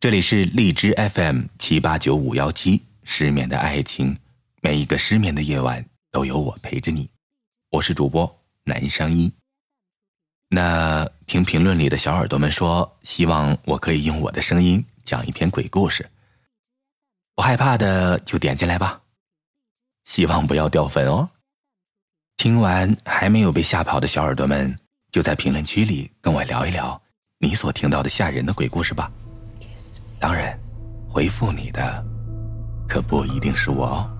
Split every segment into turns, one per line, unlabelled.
这里是荔枝 FM 七八九五幺七，失眠的爱情，每一个失眠的夜晚都有我陪着你。我是主播南商一。那听评论里的小耳朵们说，希望我可以用我的声音讲一篇鬼故事。不害怕的就点进来吧，希望不要掉粉哦。听完还没有被吓跑的小耳朵们，就在评论区里跟我聊一聊你所听到的吓人的鬼故事吧。当然，回复你的可不一定是我哦。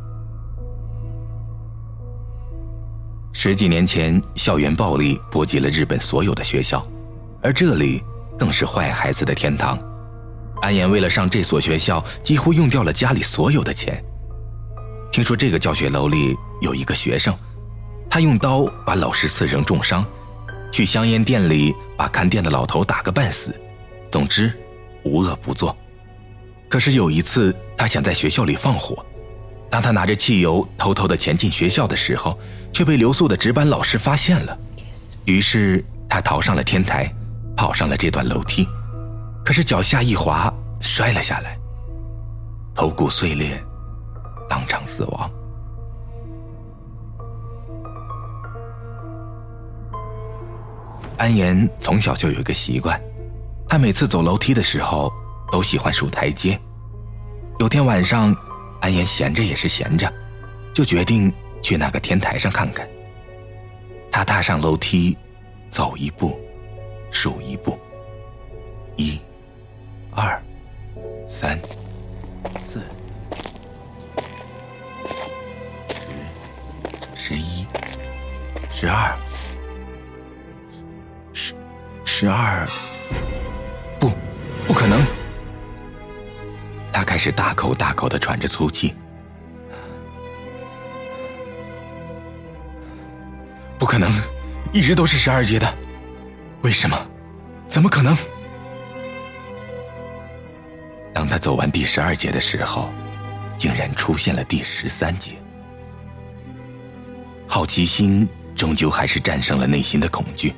十几年前，校园暴力波及了日本所有的学校，而这里更是坏孩子的天堂。安岩为了上这所学校，几乎用掉了家里所有的钱。听说这个教学楼里有一个学生，他用刀把老师刺成重伤，去香烟店里把看店的老头打个半死。总之，无恶不作。可是有一次，他想在学校里放火，当他拿着汽油偷偷的潜进学校的时候，却被留宿的值班老师发现了。于是他逃上了天台，跑上了这段楼梯，可是脚下一滑，摔了下来，头骨碎裂，当场死亡。安岩从小就有一个习惯，他每次走楼梯的时候。都喜欢数台阶。有天晚上，安言闲着也是闲着，就决定去那个天台上看看。他踏上楼梯，走一步，数一步，一、二、三、四、十、十一、十二、十、十二，不，不可能！是大口大口的喘着粗气，不可能，一直都是十二阶的，为什么？怎么可能？当他走完第十二节的时候，竟然出现了第十三节。好奇心终究还是战胜了内心的恐惧，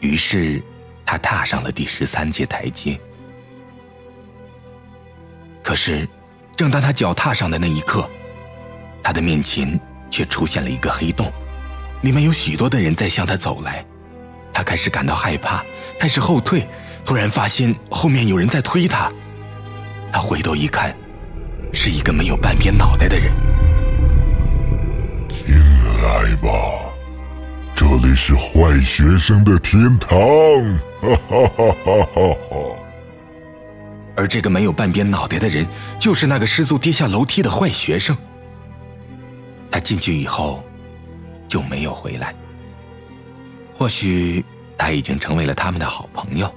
于是他踏上了第十三阶台阶。可是，正当他脚踏上的那一刻，他的面前却出现了一个黑洞，里面有许多的人在向他走来。他开始感到害怕，开始后退，突然发现后面有人在推他。他回头一看，是一个没有半边脑袋的人。
进来吧，这里是坏学生的天堂。哈哈哈哈哈哈。
而这个没有半边脑袋的人，就是那个失足跌下楼梯的坏学生。他进去以后，就没有回来。或许他已经成为了他们的好朋友。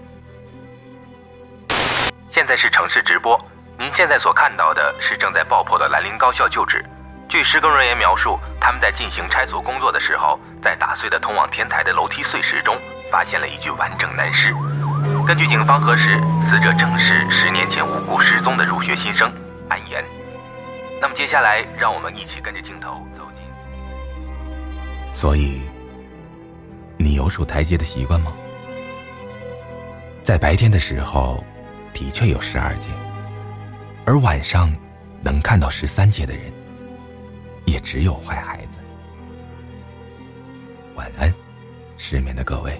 现在是城市直播，您现在所看到的是正在爆破的兰陵高校旧址。据施工人员描述，他们在进行拆除工作的时候，在打碎的通往天台的楼梯碎石中，发现了一具完整男尸。根据警方核实，死者正是十年前无故失踪的入学新生安言。那么接下来，让我们一起跟着镜头走进。所以，你有数台阶的习惯吗？在白天的时候，的确有十二阶，而晚上能看到十三阶的人，也只有坏孩子。晚安，失眠的各位。